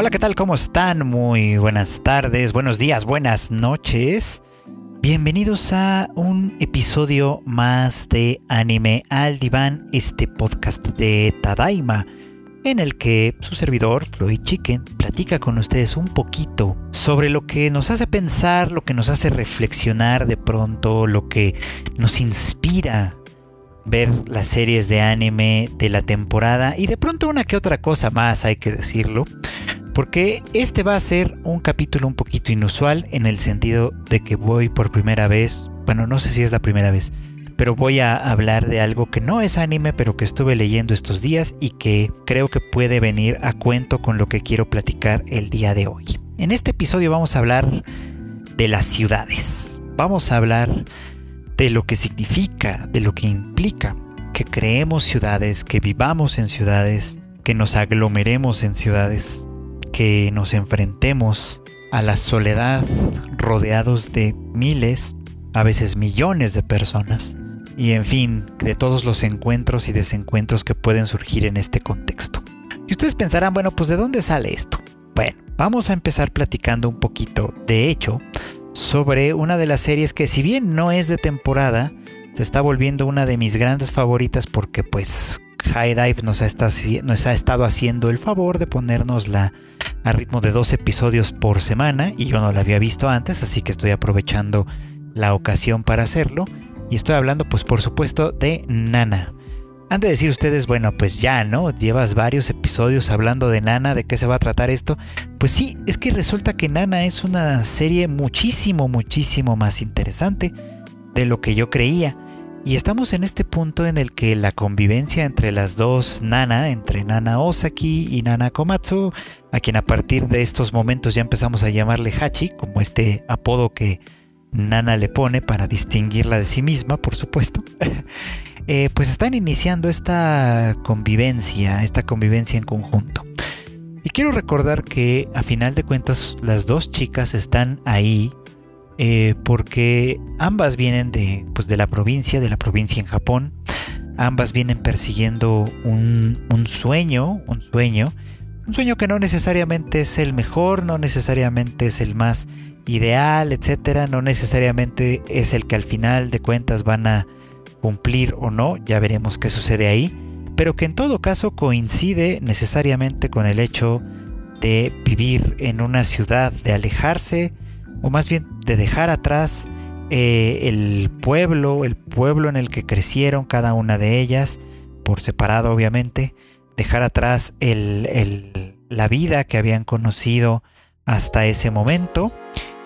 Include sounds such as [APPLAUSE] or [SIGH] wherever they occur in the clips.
Hola, ¿qué tal? ¿Cómo están? Muy buenas tardes, buenos días, buenas noches. Bienvenidos a un episodio más de Anime al Diván, este podcast de Tadaima, en el que su servidor, Floyd Chicken, platica con ustedes un poquito sobre lo que nos hace pensar, lo que nos hace reflexionar de pronto, lo que nos inspira ver las series de anime de la temporada y de pronto una que otra cosa más, hay que decirlo. Porque este va a ser un capítulo un poquito inusual en el sentido de que voy por primera vez, bueno, no sé si es la primera vez, pero voy a hablar de algo que no es anime, pero que estuve leyendo estos días y que creo que puede venir a cuento con lo que quiero platicar el día de hoy. En este episodio vamos a hablar de las ciudades. Vamos a hablar de lo que significa, de lo que implica que creemos ciudades, que vivamos en ciudades, que nos aglomeremos en ciudades, que nos enfrentemos a la soledad rodeados de miles, a veces millones de personas, y en fin, de todos los encuentros y desencuentros que pueden surgir en este contexto. Y ustedes pensarán, bueno, pues ¿de dónde sale esto? Bueno, vamos a empezar platicando un poquito, de hecho, sobre una de las series que si bien no es de temporada, se está volviendo una de mis grandes favoritas porque pues High Dive nos ha, estado, haciendo el favor de ponernosla a ritmo de dos episodios por semana y yo no la había visto antes, así que estoy aprovechando la ocasión para hacerlo. Y estoy hablando pues por supuesto de Nana. Han de decir ustedes, bueno, pues ya, ¿no? Llevas varios episodios hablando de Nana, ¿de qué se va a tratar esto? Pues sí, es que resulta que Nana es una serie muchísimo, muchísimo más interesante de lo que yo creía. Y estamos en este punto en el que la convivencia entre las dos Nana, entre Nana Osaki y Nana Komatsu, a quien a partir de estos momentos ya empezamos a llamarle Hachi, como este apodo que Nana le pone para distinguirla de sí misma, por supuesto. [LAUGHS] Eh, pues están iniciando esta convivencia, esta convivencia en conjunto. Y quiero recordar que a final de cuentas las dos chicas están ahí eh, porque ambas vienen de, pues de la provincia, de la provincia en Japón. Ambas vienen persiguiendo un, un sueño, un sueño, un sueño que no necesariamente es el mejor, no necesariamente es el más ideal, etcétera, no necesariamente es el que al final de cuentas van a cumplir o no, ya veremos qué sucede ahí, pero que en todo caso coincide necesariamente con el hecho de vivir en una ciudad, de alejarse, o más bien de dejar atrás eh, el pueblo, el pueblo en el que crecieron cada una de ellas, por separado obviamente, dejar atrás la vida que habían conocido hasta ese momento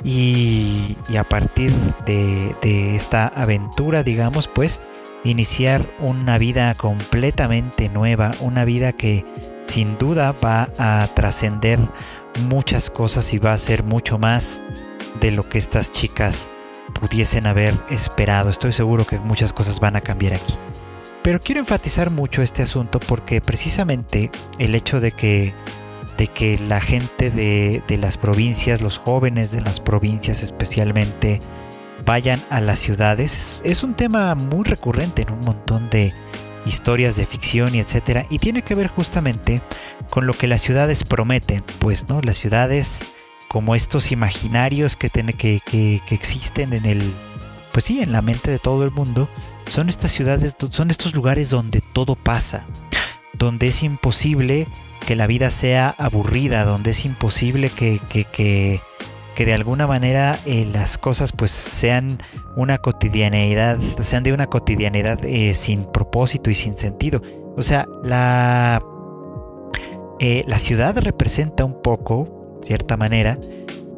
y, a partir de, esta aventura, digamos, pues iniciar una vida completamente nueva, una vida que sin duda va a trascender muchas cosas y va a ser mucho más de lo que estas chicas pudiesen haber esperado. Estoy seguro que muchas cosas van a cambiar aquí. Pero quiero enfatizar mucho este asunto porque precisamente el hecho de que de que la gente de, las provincias, los jóvenes de las provincias especialmente, vayan a las ciudades. Es, un tema muy recurrente en un montón de historias de ficción y etcétera. Y tiene que ver justamente con lo que las ciudades prometen. Pues, ¿no? Las ciudades como estos imaginarios que, que, que, que existen en el. Pues sí, en la mente de todo el mundo. Son estas ciudades, son estos lugares donde todo pasa. Donde es imposible que la vida sea aburrida, donde es imposible que, que, de alguna manera eh, las cosas pues sean una cotidianidad, sean de una cotidianidad eh, sin propósito y sin sentido. O sea, la, eh, la ciudad representa un poco, cierta manera,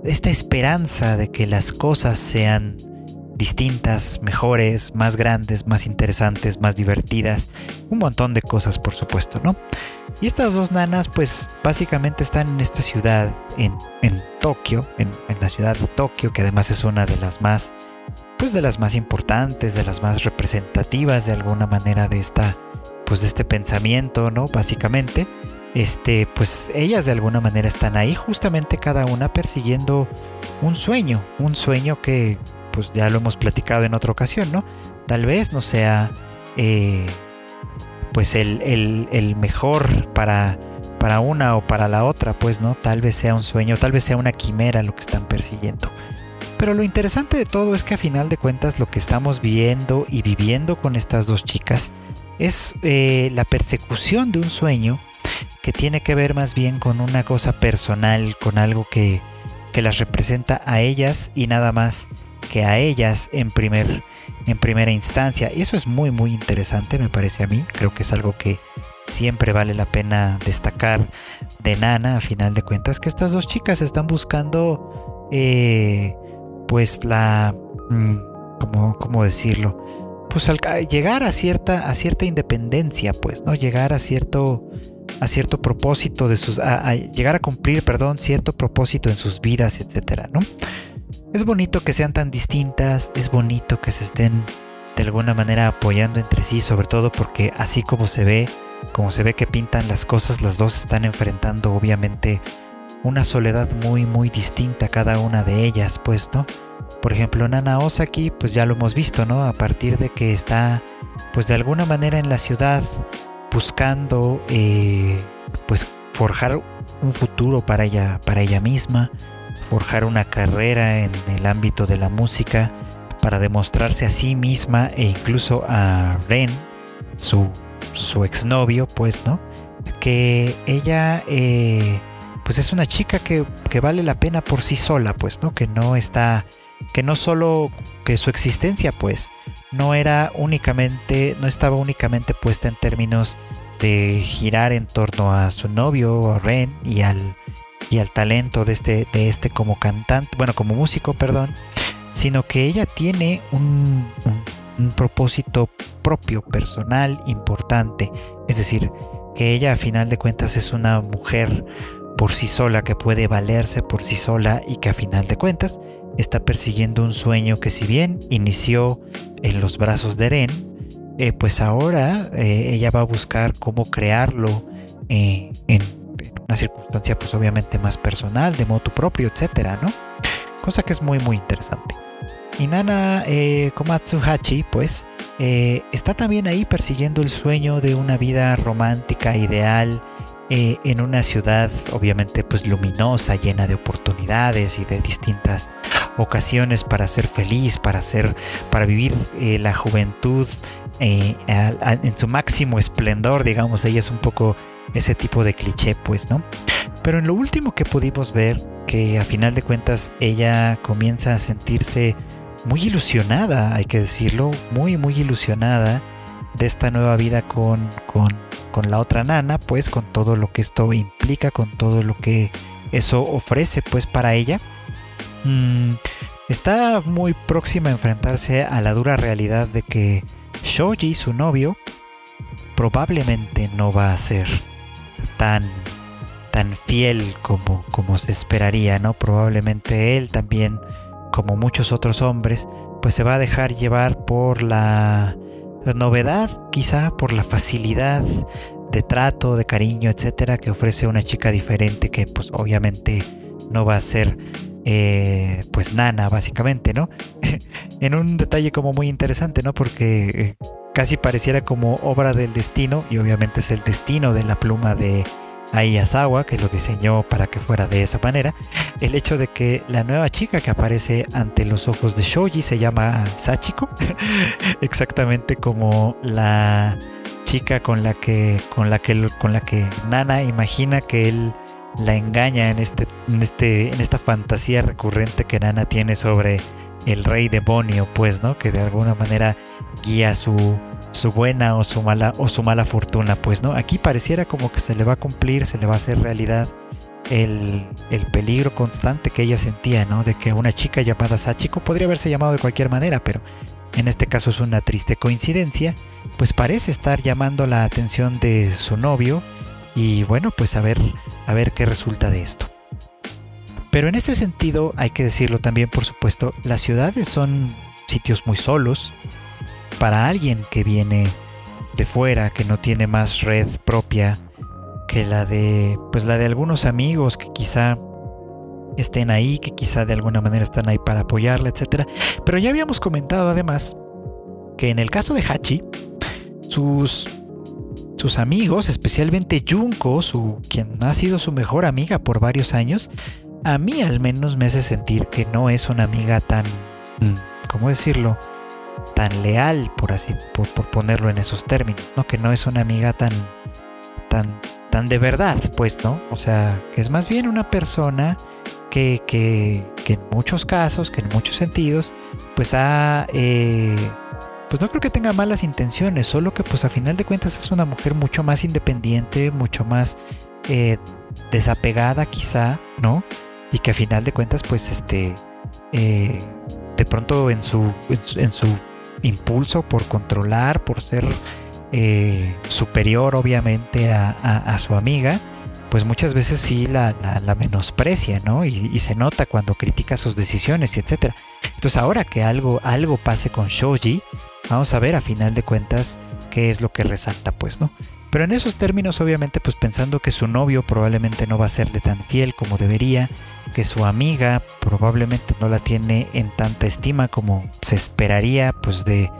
esta esperanza de que las cosas sean distintas, mejores, más grandes, más interesantes, más divertidas, un montón de cosas por supuesto, ¿no? Y estas dos nanas pues básicamente están en esta ciudad, en, en Tokio, en, en, la ciudad de Tokio, que además es una de las más, pues de las más importantes, de las más representativas de alguna manera de esta, pues de este pensamiento, ¿no? Básicamente, este, pues ellas de alguna manera están ahí justamente cada una persiguiendo un sueño, un sueño que pues ya lo hemos platicado en otra ocasión, ¿no? Tal vez no sea eh, pues el, mejor para, para una o para la otra, pues no, tal vez sea un sueño, tal vez sea una quimera lo que están persiguiendo. Pero lo interesante de todo es que a final de cuentas lo que estamos viendo y viviendo con estas dos chicas es eh, la persecución de un sueño que tiene que ver más bien con una cosa personal, con algo que, que las representa a ellas y nada más que a ellas en, primer, en primera instancia. Y eso es muy muy interesante me parece a mí. Creo que es algo que siempre vale la pena destacar de Nana a final de cuentas. Que estas dos chicas están buscando eh, pues la... Mm, ¿cómo, ¿Cómo decirlo? Pues al, llegar a cierta, a cierta independencia, pues, ¿no? Llegar a cierto a cierto propósito de sus a, llegar a cumplir, perdón, cierto propósito en sus vidas, etcétera, ¿no? Es bonito que sean tan distintas, es bonito que se estén de alguna manera apoyando entre sí, sobre todo porque así como se ve, como se ve que pintan las cosas, las dos están enfrentando obviamente una soledad muy muy distinta cada una de ellas, pues, ¿no? Por ejemplo, Nana Osaki, pues ya lo hemos visto, ¿no? A partir de que está, pues de alguna manera en la ciudad, buscando, eh, pues forjar un futuro para ella, para ella misma, forjar una carrera en el ámbito de la música para demostrarse a sí misma e incluso a Ren, su, su exnovio, pues, ¿no? Que ella, eh, pues es una chica que, que, vale la pena por sí sola, pues, ¿no? Que no está, que no solo, que su existencia, pues, no era únicamente, no estaba únicamente puesta en términos de girar en torno a su novio, Ren, y al y al talento de este, de este como cantante, bueno, como músico, perdón, sino que ella tiene un, un, propósito propio, personal, importante. Es decir, que ella a final de cuentas es una mujer por sí sola, que puede valerse por sí sola y que a final de cuentas está persiguiendo un sueño que si bien inició en los brazos de Eren, eh, pues ahora eh, ella va a buscar cómo crearlo eh, en una circunstancia pues obviamente más personal, de modo propio, etcétera, ¿no? Cosa que es muy muy interesante. Y Nana eh, Komatsu Hachi, pues, está también ahí persiguiendo el sueño de una vida romántica, ideal, eh, en una ciudad obviamente pues luminosa, llena de oportunidades y de distintas ocasiones para ser feliz, para ser, para vivir la juventud en su máximo esplendor, digamos, ella es un poco ese tipo de cliché, pues, ¿no? Pero en lo último que pudimos ver, que a final de cuentas ella comienza a sentirse muy ilusionada, hay que decirlo, muy, muy ilusionada de esta nueva vida con, con, con la otra nana, pues con todo lo que esto implica, con todo lo que eso ofrece, pues para ella. Mm, está muy próxima a enfrentarse a la dura realidad de que Shoji, su novio, probablemente no va a ser tan, tan fiel como, como se esperaría, ¿no? Probablemente él también, como muchos otros hombres, pues se va a dejar llevar por la novedad, quizá por la facilidad de trato, de cariño, etcétera, que ofrece una chica diferente que, pues, obviamente no va a ser, eh, pues, nana, básicamente, ¿no? [LAUGHS] en un detalle como muy interesante, ¿no? Porque eh, casi pareciera como obra del destino, y obviamente es el destino de la pluma de Ayasawa, que lo diseñó para que fuera de esa manera, el hecho de que la nueva chica que aparece ante los ojos de Shoji se llama Sachiko, [LAUGHS] exactamente como la chica con la que con la que con la que Nana imagina que él la engaña en este en este en esta fantasía recurrente que Nana tiene sobre el rey demonio, pues, ¿no? Que de alguna manera guía su, su buena o su mala o su mala fortuna, pues, ¿no? Aquí pareciera como que se le va a cumplir, se le va a hacer realidad el, el peligro constante que ella sentía, ¿no? De que una chica llamada Sachiko podría haberse llamado de cualquier manera, pero en este caso es una triste coincidencia, pues parece estar llamando la atención de su novio y bueno, pues a ver, a ver qué resulta de esto. Pero en ese sentido, hay que decirlo también, por supuesto, las ciudades son sitios muy solos para alguien que viene de fuera, que no tiene más red propia que la de, pues la de algunos amigos que quizá estén ahí, que quizá de alguna manera están ahí para apoyarla, etc. Pero ya habíamos comentado además que en el caso de Hachi, sus sus amigos, especialmente Junko, su, quien ha sido su mejor amiga por varios años, a mí al menos me hace sentir que no es una amiga tan, mm, ¿cómo decirlo? Tan leal, por así, por, ponerlo en esos términos, ¿no? Que no es una amiga tan, tan, tan de verdad, pues, ¿no? O sea, que es más bien una persona que, que, que en muchos casos, que en muchos sentidos, pues ha... Eh, pues no creo que tenga malas intenciones, solo que pues a final de cuentas es una mujer mucho más independiente, mucho más eh, desapegada quizá, ¿no? Y que a final de cuentas pues este, eh, de pronto en su, en su, impulso por controlar, por ser eh, superior obviamente a, su amiga, pues muchas veces sí la, menosprecia, ¿no? Y, y, se nota cuando critica sus decisiones y etcétera. Entonces ahora que algo, algo pase con Shoji, Vamos a ver a final de cuentas qué es lo que resalta, pues, ¿no? Pero en esos términos, obviamente, pues pensando que su novio probablemente no va a serle tan fiel como debería, que su amiga probablemente no la tiene en tanta estima como se esperaría, pues de,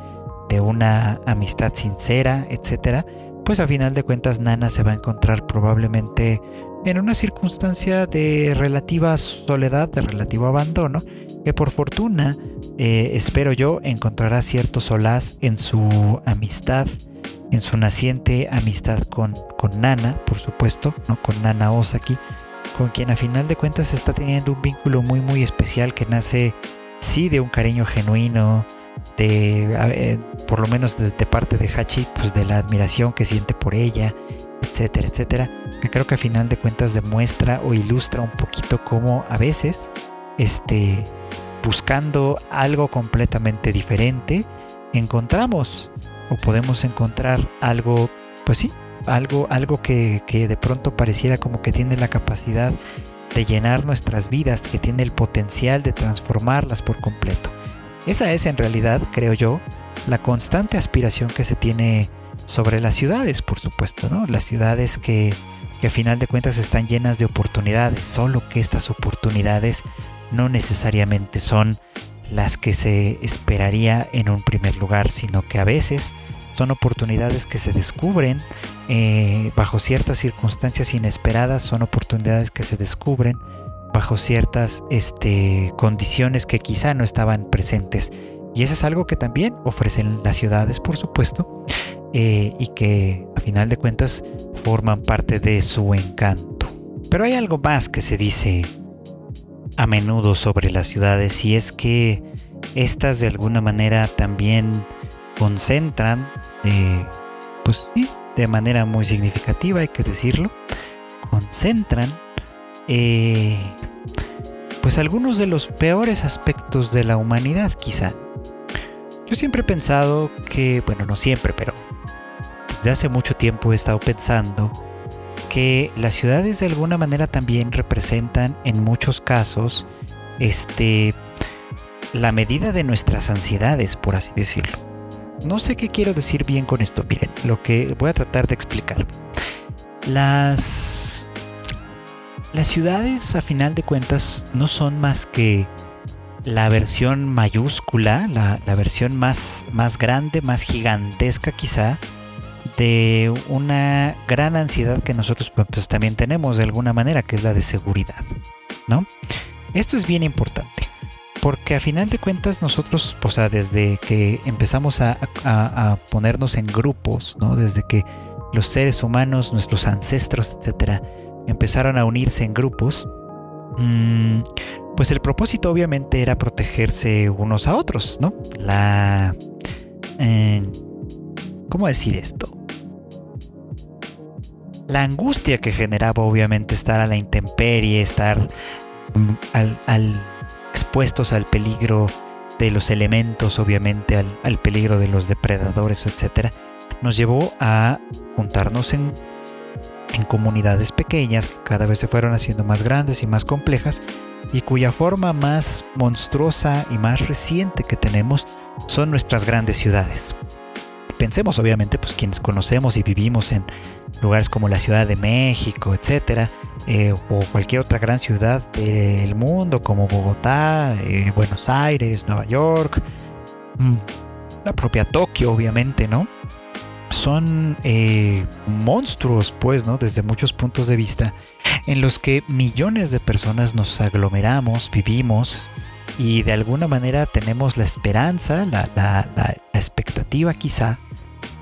de una amistad sincera, etcétera, pues a final de cuentas Nana se va a encontrar probablemente en una circunstancia de relativa soledad, de relativo abandono, que por fortuna eh, espero yo encontrará cierto solaz en su amistad, en su naciente amistad con, con Nana, por supuesto, ¿no? con Nana Osaki, con quien a final de cuentas está teniendo un vínculo muy muy especial que nace sí de un cariño genuino, de eh, por lo menos de, parte de Hachi, pues de la admiración que siente por ella, etcétera, etcétera, que creo que a final de cuentas demuestra o ilustra un poquito cómo a veces, este, buscando algo completamente diferente, encontramos o podemos encontrar algo, pues sí, algo, algo que, que de pronto pareciera como que tiene la capacidad de llenar nuestras vidas, que tiene el potencial de transformarlas por completo. Esa es en realidad, creo yo, la constante aspiración que se tiene sobre las ciudades, por supuesto, ¿no? Las ciudades que, que a final de cuentas están llenas de oportunidades, solo que estas oportunidades no necesariamente son las que se esperaría en un primer lugar, sino que a veces son oportunidades que se descubren eh, bajo ciertas circunstancias inesperadas, son oportunidades que se descubren bajo ciertas este, condiciones que quizá no estaban presentes. Y eso es algo que también ofrecen las ciudades, por supuesto, eh, y que a final de cuentas forman parte de su encanto. Pero hay algo más que se dice a menudo sobre las ciudades y es que estas de alguna manera también concentran, pues sí, de manera muy significativa, hay que decirlo, concentran eh, pues algunos de los peores aspectos de la humanidad quizá. Yo siempre he pensado que, bueno, no siempre, pero desde hace mucho tiempo he estado pensando que las ciudades de alguna manera también representan en muchos casos este la medida de nuestras ansiedades, por así decirlo. No sé qué quiero decir bien con esto. Miren, lo que voy a tratar de explicar. Las las ciudades, a final de cuentas, no son más que la versión mayúscula, la, versión más, más grande, más gigantesca quizá, de una gran ansiedad que nosotros pues, también tenemos de alguna manera, que es la de seguridad, ¿no? Esto es bien importante, porque a final de cuentas nosotros, o sea, desde que empezamos a, a ponernos en grupos, ¿no? Desde que los seres humanos, nuestros ancestros, etcétera, empezaron a unirse en grupos, mm, pues el propósito obviamente era protegerse unos a otros, ¿no? La... Eh, ¿Cómo decir esto? La angustia que generaba obviamente estar a la intemperie, estar mm, al, expuestos al peligro de los elementos, obviamente al, al peligro de los depredadores, etcétera, nos llevó a juntarnos en en comunidades pequeñas que cada vez se fueron haciendo más grandes y más complejas y cuya forma más monstruosa y más reciente que tenemos son nuestras grandes ciudades. Pensemos obviamente pues quienes conocemos y vivimos en lugares como la Ciudad de México, etcétera, eh, o cualquier otra gran ciudad del mundo como Bogotá, eh, Buenos Aires, Nueva York, mm, la propia Tokio obviamente, ¿no? son eh, monstruos, pues, ¿no? Desde muchos puntos de vista, en los que millones de personas nos aglomeramos, vivimos y de alguna manera tenemos la esperanza, la, la expectativa quizá,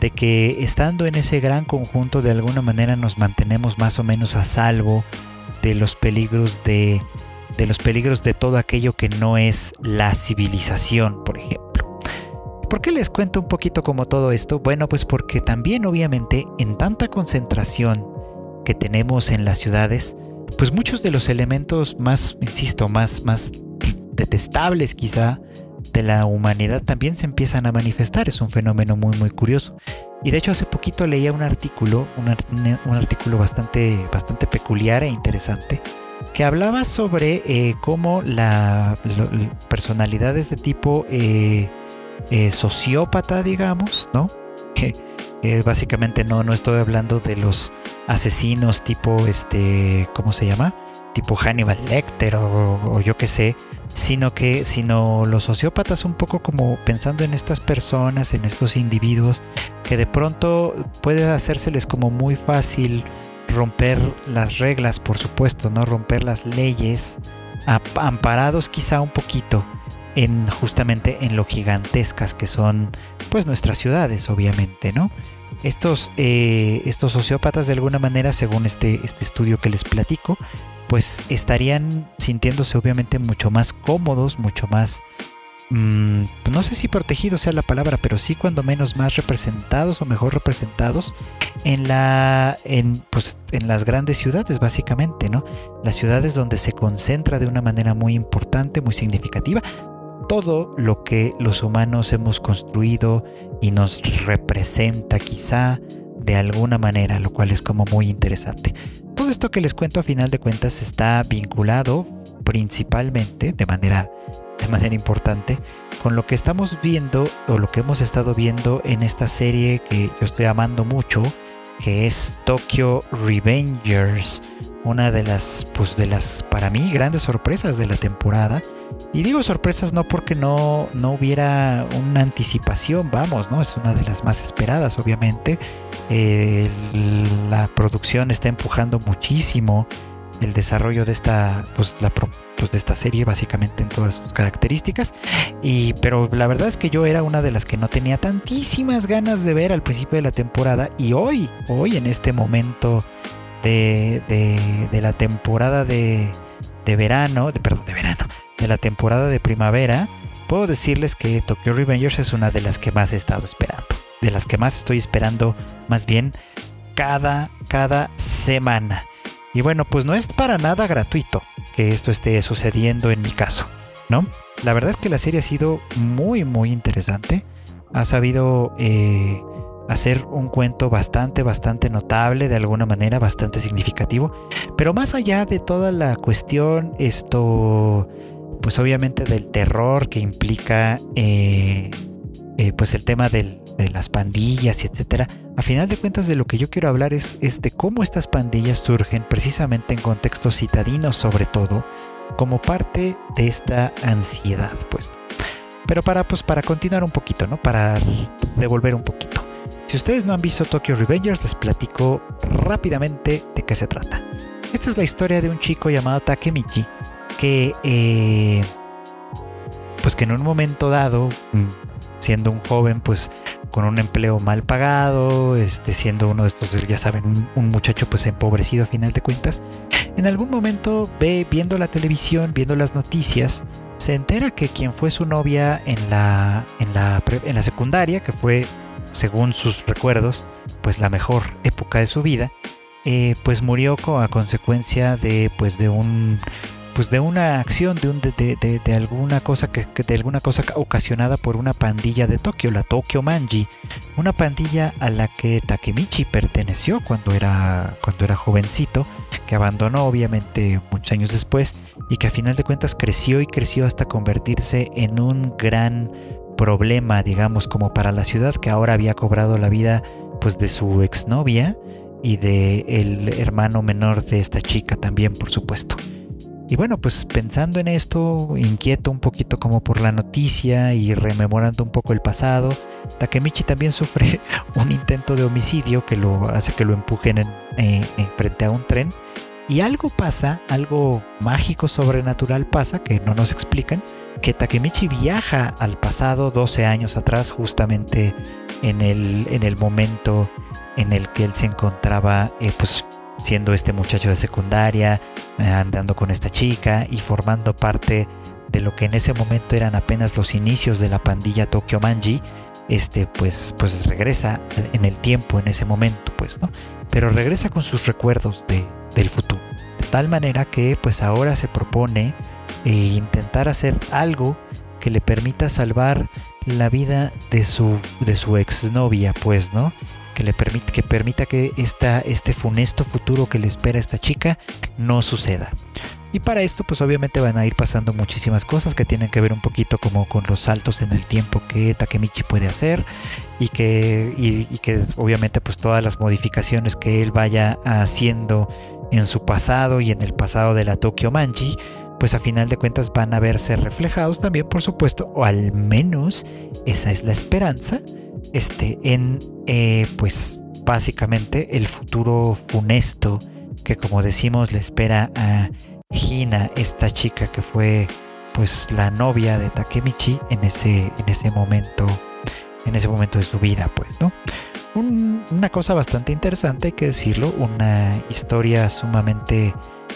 de que estando en ese gran conjunto de alguna manera nos mantenemos más o menos a salvo de los peligros de, de los peligros de todo aquello que no es la civilización, por ejemplo. ¿Por qué les cuento un poquito como todo esto? Bueno, pues porque también obviamente en tanta concentración que tenemos en las ciudades, pues muchos de los elementos más, insisto, más, más detestables quizá de la humanidad también se empiezan a manifestar. Es un fenómeno muy muy curioso. Y de hecho hace poquito leía un artículo, un, artículo bastante, bastante peculiar e interesante, que hablaba sobre eh, cómo la, personalidades de tipo eh, eh, sociópata, digamos, ¿no? [LAUGHS] Que básicamente no, no estoy hablando de los asesinos tipo, este, ¿cómo se llama? Tipo Hannibal Lecter o, o yo qué sé, sino que sino los sociópatas un poco como pensando en estas personas, en estos individuos que de pronto puede hacérseles como muy fácil romper las reglas, por supuesto, no romper las leyes, amparados quizá un poquito en justamente en lo gigantescas que son pues nuestras ciudades, obviamente, ¿no? Estos, eh, estos sociópatas de alguna manera, según este, este estudio que les platico, pues estarían sintiéndose obviamente mucho más cómodos, mucho más, mm, no sé si protegidos sea la palabra, pero sí cuando menos más representados o mejor representados en la, en, pues, en las grandes ciudades básicamente, ¿no? Las ciudades donde se concentra de una manera muy importante, muy significativa, todo lo que los humanos hemos construido y nos representa quizá de alguna manera, lo cual es como muy interesante. Todo esto que les cuento a final de cuentas está vinculado principalmente de manera de manera importante con lo que estamos viendo o lo que hemos estado viendo en esta serie que yo estoy amando mucho, que es Tokyo Revengers, una de las pues de las para mí grandes sorpresas de la temporada y digo sorpresas no porque no, no hubiera una anticipación, vamos, ¿no? Es una de las más esperadas, obviamente. La producción está empujando muchísimo el desarrollo de esta, pues, la, pues, de esta serie, básicamente en todas sus características. Y, pero la verdad es que yo era una de las que no tenía tantísimas ganas de ver al principio de la temporada. Y hoy, hoy en este momento de, de, la temporada de, de verano, de, perdón, de verano, de la temporada de primavera, puedo decirles que Tokyo Revengers es una de las que más he estado esperando. De las que más estoy esperando, más bien, cada, cada semana. Y bueno, pues no es para nada gratuito que esto esté sucediendo en mi caso, ¿no? La verdad es que la serie ha sido muy, muy interesante. Ha sabido eh, hacer un cuento bastante, bastante notable, de alguna manera, bastante significativo. Pero más allá de toda la cuestión, esto pues obviamente del terror que implica eh, eh, pues el tema de las pandillas y etcétera. A final de cuentas de lo que yo quiero hablar es, de cómo estas pandillas surgen precisamente en contextos citadinos sobre todo como parte de esta ansiedad pues. Pero para pues para continuar un poquito, ¿no? Para devolver un poquito. Si ustedes no han visto Tokyo Revengers, les platico rápidamente de qué se trata. Esta es la historia de un chico llamado Takemichi que, eh, pues que en un momento dado, mm, siendo un joven, pues con un empleo mal pagado, este, siendo uno de estos, ya saben, un, muchacho pues empobrecido a final de cuentas, en algún momento ve, viendo la televisión, viendo las noticias, se entera que quien fue su novia en la, en la, en la secundaria, que fue, según sus recuerdos, pues la mejor época de su vida, eh, pues murió a consecuencia de, pues de un pues de una acción, de, un, de, alguna cosa que, de alguna cosa ocasionada por una pandilla de Tokio, la Tokyo Manji, una pandilla a la que Takemichi perteneció cuando era, cuando era jovencito, que abandonó obviamente muchos años después y que a final de cuentas creció y creció hasta convertirse en un gran problema, digamos, como para la ciudad que ahora había cobrado la vida pues de su exnovia y de el hermano menor de esta chica también, por supuesto. Y bueno, pues pensando en esto, inquieto un poquito como por la noticia y rememorando un poco el pasado, Takemichi también [LAUGHS] sufre un intento de homicidio que lo hace que lo empujen en, eh, frente a un tren. Y algo pasa, algo mágico sobrenatural pasa, que no nos explican, que Takemichi viaja al pasado 12 años atrás, justamente en el, en el momento en el que él se encontraba eh, pues siendo este muchacho de secundaria, eh, andando con esta chica y formando parte de lo que en ese momento eran apenas los inicios de la pandilla Tokyo Manji, este pues pues regresa en el tiempo en ese momento, pues, ¿no? Pero regresa con sus recuerdos de, del futuro. De tal manera que pues ahora se propone eh, intentar hacer algo que le permita salvar la vida de su de su exnovia, pues, ¿no? que le permite que permita que esta, este funesto futuro que le espera a esta chica no suceda. Y para esto pues obviamente van a ir pasando muchísimas cosas que tienen que ver un poquito como con los saltos en el tiempo que Takemichi puede hacer y que, y, que obviamente pues todas las modificaciones que él vaya haciendo en su pasado y en el pasado de la Tokyo Manji pues a final de cuentas van a verse reflejados también por supuesto o al menos esa es la esperanza este, en eh, pues básicamente el futuro funesto que como decimos le espera a Hina, esta chica que fue pues la novia de Takemichi en ese, en ese momento, en ese momento de su vida, pues, ¿no? una cosa bastante interesante, hay que decirlo, una historia sumamente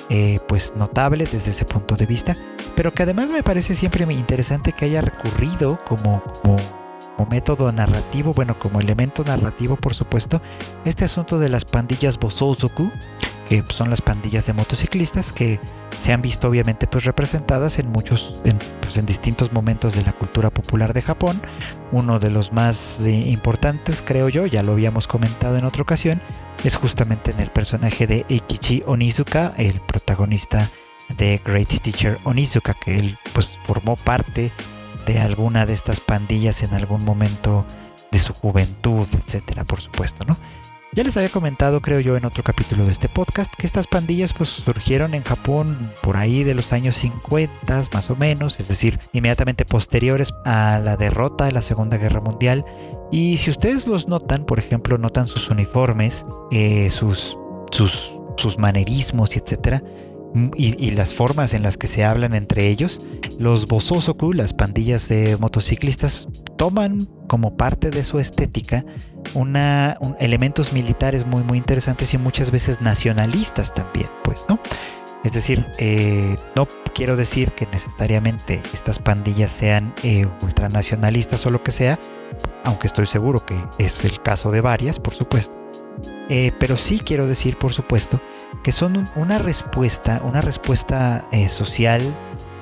eh, pues notable desde ese punto de vista, pero que además me parece siempre interesante que haya recurrido como, como como método narrativo, bueno, como elemento narrativo, por supuesto, este asunto de las pandillas Bosouzoku, que son las pandillas de motociclistas que se han visto obviamente pues representadas en muchos, en, pues, en distintos momentos de la cultura popular de Japón. Uno de los más eh, importantes, creo yo, ya lo habíamos comentado en otra ocasión, es justamente en el personaje de Eikichi Onizuka, el protagonista de Great Teacher Onizuka, que él pues formó parte de alguna de estas pandillas en algún momento de su juventud, etcétera, por supuesto, ¿no? Ya les había comentado, creo yo, en otro capítulo de este podcast, que estas pandillas pues surgieron en Japón por ahí de los años 50 más o menos, es decir, inmediatamente posteriores a la derrota de la Segunda Guerra Mundial. Y si ustedes los notan, por ejemplo, notan sus uniformes, eh, sus, sus, sus manerismos y etcétera, y, las formas en las que se hablan entre ellos, los Bososoku, las pandillas de motociclistas, toman como parte de su estética una, elementos militares muy muy interesantes y muchas veces nacionalistas también, pues, ¿no? Es decir, eh, no quiero decir que necesariamente estas pandillas sean eh, ultranacionalistas o lo que sea, aunque estoy seguro que es el caso de varias, por supuesto. Eh, pero sí quiero decir, por supuesto, que son una respuesta, una respuesta eh, social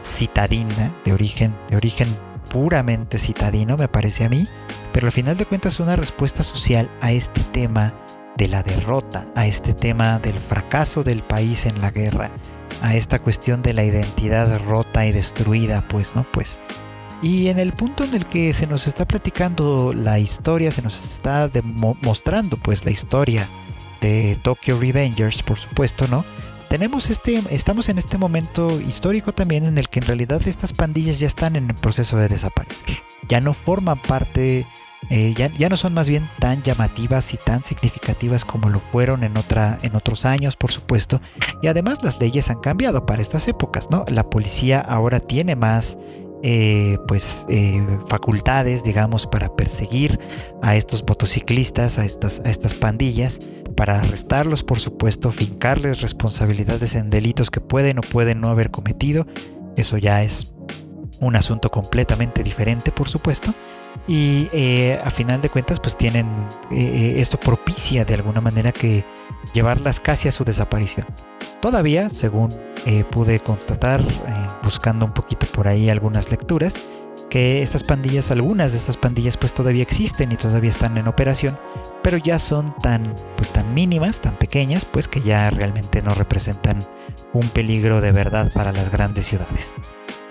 citadina, de origen, de origen puramente citadino, me parece a mí, pero al final de cuentas una respuesta social a este tema de la derrota, a este tema del fracaso del país en la guerra, a esta cuestión de la identidad rota y destruida, pues, ¿no? Pues. Y en el punto en el que se nos está platicando la historia, se nos está mostrando pues la historia de Tokyo Revengers, por supuesto, ¿no? Tenemos este, estamos en este momento histórico también en el que en realidad estas pandillas ya están en el proceso de desaparecer. Ya no forman parte, eh, ya, ya, no son más bien tan llamativas y tan significativas como lo fueron en, otra, en otros años, por supuesto. Y además las leyes han cambiado para estas épocas, ¿no? La policía ahora tiene más eh, pues eh, facultades, digamos, para perseguir a estos motociclistas, a estas, a estas pandillas, para arrestarlos, por supuesto, fincarles responsabilidades en delitos que pueden o pueden no haber cometido. Eso ya es un asunto completamente diferente, por supuesto. Y eh, a final de cuentas, pues tienen, esto propicia de alguna manera que llevarlas casi a su desaparición. Todavía, según eh, pude constatar, eh, buscando un poquito por ahí algunas lecturas, que estas pandillas, algunas de estas pandillas pues todavía existen y todavía están en operación, pero ya son tan, pues tan mínimas, tan pequeñas, pues que ya realmente no representan un peligro de verdad para las grandes ciudades.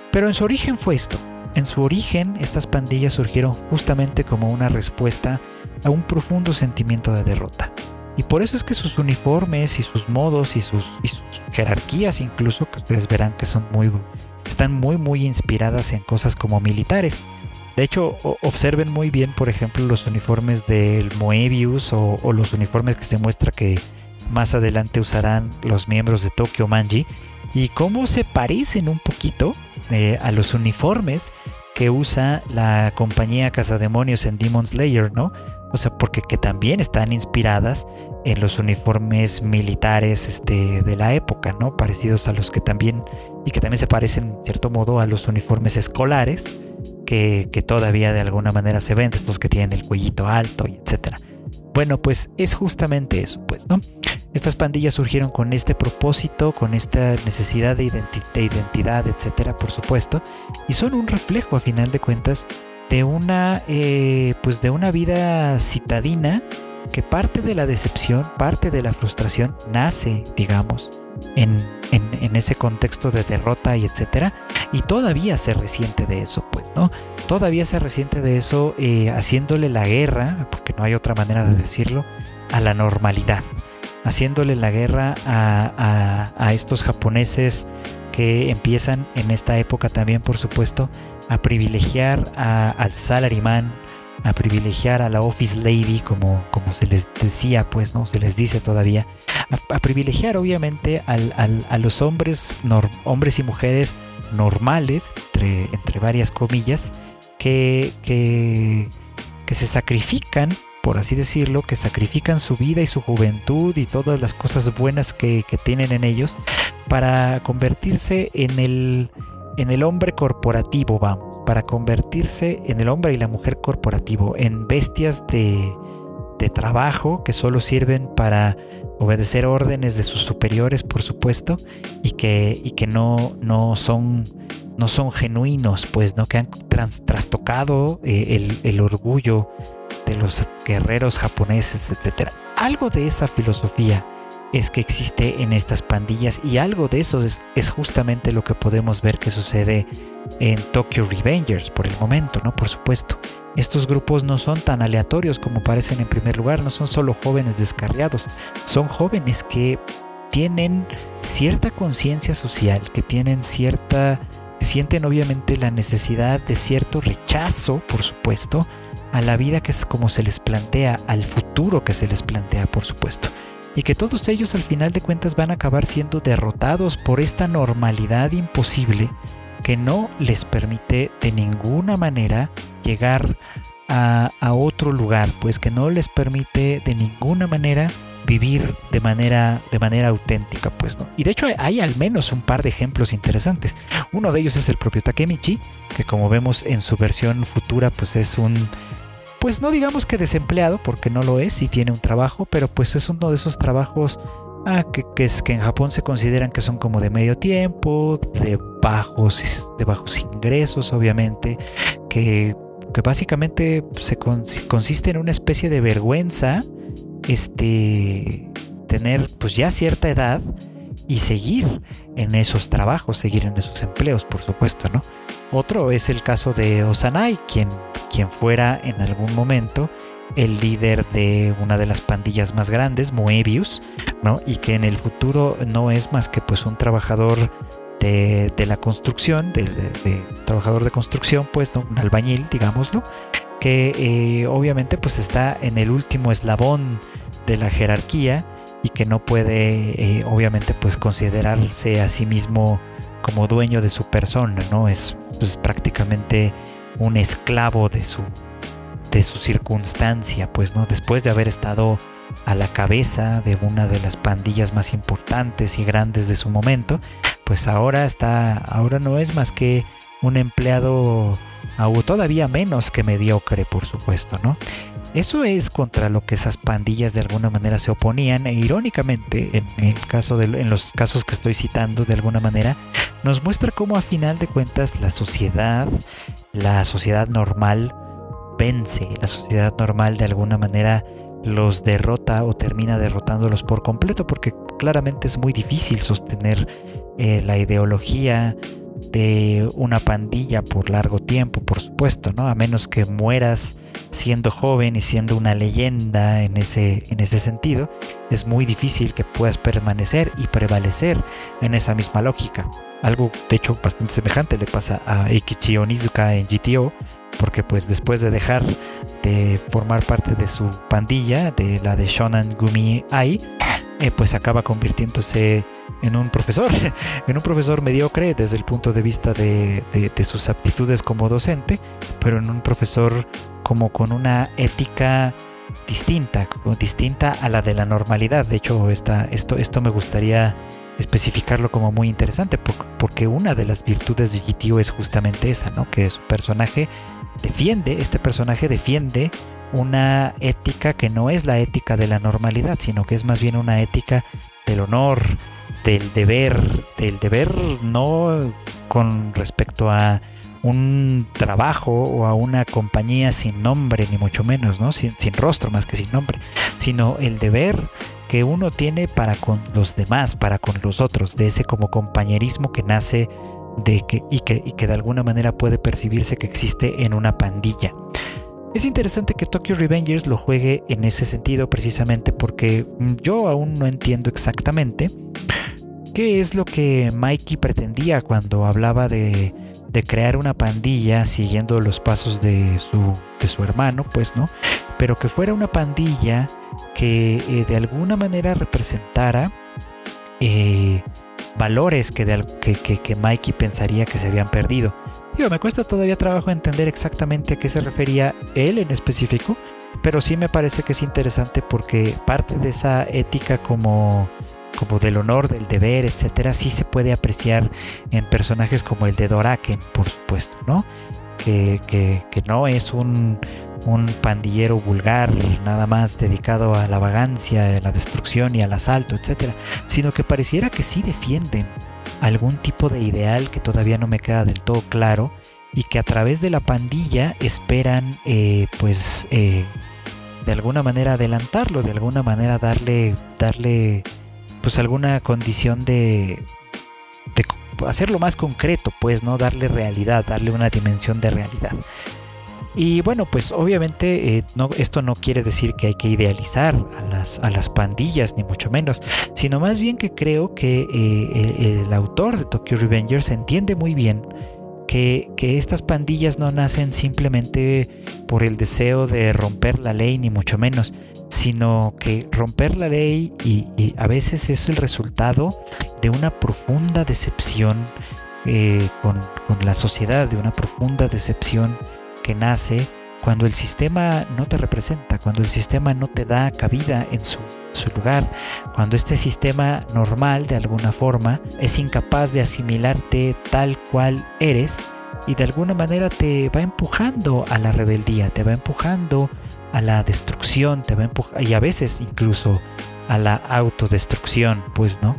Pero en su origen fue esto. En su origen, estas pandillas surgieron justamente como una respuesta a un profundo sentimiento de derrota Y por eso es que sus uniformes y sus modos y sus, jerarquías incluso, que ustedes verán que son muy, están muy muy inspiradas en cosas como militares. De hecho, observen muy bien, por ejemplo, los uniformes del Moebius o, los uniformes que se muestra que más adelante usarán los miembros de Tokyo Manji y cómo se parecen un poquito eh, a los uniformes que usa la compañía Cazademonios en Demon Slayer, ¿no? O sea, porque que también están inspiradas en los uniformes militares este, de la época, ¿no? Parecidos a los que también, y que también se parecen, en cierto modo, a los uniformes escolares que, todavía de alguna manera se ven, estos que tienen el cuellito alto y etcétera. Bueno, pues es justamente eso, pues, ¿no? Estas pandillas surgieron con este propósito, con esta necesidad de, identidad, etcétera, por supuesto, y son un reflejo, a final de cuentas, de una, eh, pues de una vida citadina que parte de la decepción, parte de la frustración nace, digamos, en, en, ese contexto de derrota y etcétera, y todavía se resiente de eso, pues, ¿no? Todavía se resiente de eso eh, haciéndole la guerra, porque no hay otra manera de decirlo, a la normalidad, haciéndole la guerra a, a, a estos japoneses que empiezan en esta época también, por supuesto, a privilegiar al salaryman, a privilegiar a la office lady, como, como se les decía, pues, ¿no? Se les dice todavía. A, privilegiar, obviamente, a los hombres, hombres y mujeres normales, entre, entre varias comillas, que, que, se sacrifican, por así decirlo, que sacrifican su vida y su juventud y todas las cosas buenas que, que tienen en ellos para convertirse en el, en el hombre corporativo, vamos para convertirse en el hombre y la mujer corporativo, en bestias de, trabajo que solo sirven para obedecer órdenes de sus superiores, por supuesto, y que, y que no, no, son, no son genuinos, pues, ¿no? que han trastocado eh, el, orgullo de los guerreros japoneses, etc. Algo de esa filosofía es que existe en estas pandillas y algo de eso es, justamente lo que podemos ver que sucede en Tokyo Revengers por el momento, ¿no? Por supuesto. Estos grupos no son tan aleatorios como parecen en primer lugar, no son solo jóvenes descarriados, son jóvenes que tienen cierta conciencia social, que tienen cierta, sienten obviamente la necesidad de cierto rechazo, por supuesto, a la vida que es como se les plantea, al futuro que se les plantea, por supuesto. Y que todos ellos al final de cuentas van a acabar siendo derrotados por esta normalidad imposible que no les permite de ninguna manera llegar a, otro lugar, pues que no les permite de ninguna manera vivir de manera, de manera auténtica, pues no. Y de hecho hay al menos un par de ejemplos interesantes. Uno de ellos es el propio Takemichi, que como vemos en su versión futura, pues es un, pues no digamos que desempleado, porque no lo es y tiene un trabajo, pero pues es uno de esos trabajos Ah, que, es que en Japón se consideran que son como de medio tiempo, de bajos, de bajos ingresos, obviamente, que, que básicamente se consiste en una especie de vergüenza, este, tener pues ya cierta edad y seguir en esos trabajos, seguir en esos empleos, por supuesto, ¿no? Otro es el caso de Osanai, quien, quien fuera en algún momento el líder de una de las pandillas más grandes, Moebius, ¿no? Y que en el futuro no es más que pues un trabajador de, la construcción, de, trabajador de construcción, pues, ¿no? Un albañil, digámoslo, que eh, obviamente pues está en el último eslabón de la jerarquía y que no puede eh, obviamente pues considerarse a sí mismo como dueño de su persona, ¿no? Es, es prácticamente un esclavo de su, de su circunstancia, pues no, después de haber estado a la cabeza de una de las pandillas más importantes y grandes de su momento, pues ahora está, ahora no es más que un empleado todavía menos que mediocre, por supuesto, ¿no? Eso es contra lo que esas pandillas de alguna manera se oponían e irónicamente en, caso de, en los casos que estoy citando de alguna manera nos muestra cómo a final de cuentas la sociedad, la sociedad normal vence, la sociedad normal de alguna manera los derrota o termina derrotándolos por completo, porque claramente es muy difícil sostener eh, la ideología de una pandilla por largo tiempo, por, supuesto, ¿no? A menos que mueras siendo joven y siendo una leyenda en ese, en ese sentido, es muy difícil que puedas permanecer y prevalecer en esa misma lógica. Algo, de hecho, bastante semejante le pasa a Eikichi Onizuka en GTO, porque pues después de dejar de formar parte de su pandilla, de la de Shonan Gumi Ai, eh, pues acaba convirtiéndose en un profesor, [LAUGHS] en un profesor mediocre desde el punto de vista de, sus aptitudes como docente, pero en un profesor como con una ética distinta, distinta a la de la normalidad. De hecho, esto, esto me gustaría especificarlo como muy interesante, porque una de las virtudes de GTO es justamente esa, ¿no? Que su personaje defiende, este personaje defiende una ética que no es la ética de la normalidad, sino que es más bien una ética del honor, del deber, del deber no con respecto a un trabajo o a una compañía sin nombre, ni mucho menos, ¿no? Sin, rostro más que sin nombre, sino el deber que uno tiene para con los demás, para con los otros, de ese como compañerismo que nace de que y, que y que de alguna manera puede percibirse que existe en una pandilla. Es interesante que Tokyo Revengers lo juegue en ese sentido precisamente porque yo aún no entiendo exactamente qué es lo que Mikey pretendía cuando hablaba de, crear una pandilla siguiendo los pasos de su, hermano, pues, ¿no? Pero que fuera una pandilla que eh, de alguna manera representara eh, valores que, que Mikey pensaría que se habían perdido me cuesta todavía trabajo entender exactamente a qué se refería él en específico, pero sí me parece que es interesante porque parte de esa ética como, como del honor, del deber, etcétera, sí se puede apreciar en personajes como el de Doraken, por supuesto, ¿no? Que, que, no es un, un pandillero vulgar, nada más dedicado a la vagancia, a la destrucción y al asalto, etcétera, sino que pareciera que sí defienden algún tipo de ideal que todavía no me queda del todo claro y que a través de la pandilla esperan eh, pues eh, de alguna manera adelantarlo, de alguna manera darle, darle pues alguna condición de, de hacerlo más concreto, pues, ¿no? Darle realidad, darle una dimensión de realidad. Y bueno, pues obviamente eh, no, esto no quiere decir que hay que idealizar a las, a las pandillas, ni mucho menos, sino más bien que creo que eh, eh, el autor de Tokyo Revengers entiende muy bien que, estas pandillas no nacen simplemente por el deseo de romper la ley, ni mucho menos, sino que romper la ley y, a veces es el resultado de una profunda decepción con, con la sociedad, de una profunda decepción que nace cuando el sistema no te representa, cuando el sistema no te da cabida en su, lugar, cuando este sistema normal de alguna forma es incapaz de asimilarte tal cual eres y de alguna manera te va empujando a la rebeldía, te va empujando a la destrucción, te va empujando y a veces incluso a la autodestrucción, pues no.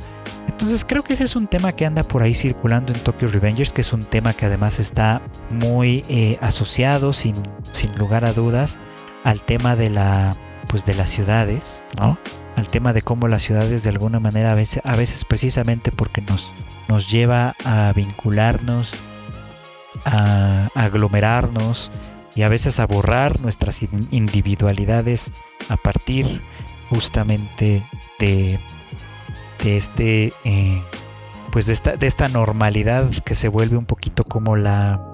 Entonces creo que ese es un tema que anda por ahí circulando en Tokyo Revengers, que es un tema que además está muy eh, asociado, sin, sin lugar a dudas, al tema de la pues de las ciudades, ¿no? Al tema de cómo las ciudades de alguna manera a veces, a veces precisamente porque nos, nos lleva a vincularnos, a aglomerarnos y a veces a borrar nuestras individualidades a partir justamente de de este eh, pues de esta, de esta normalidad que se vuelve un poquito como la,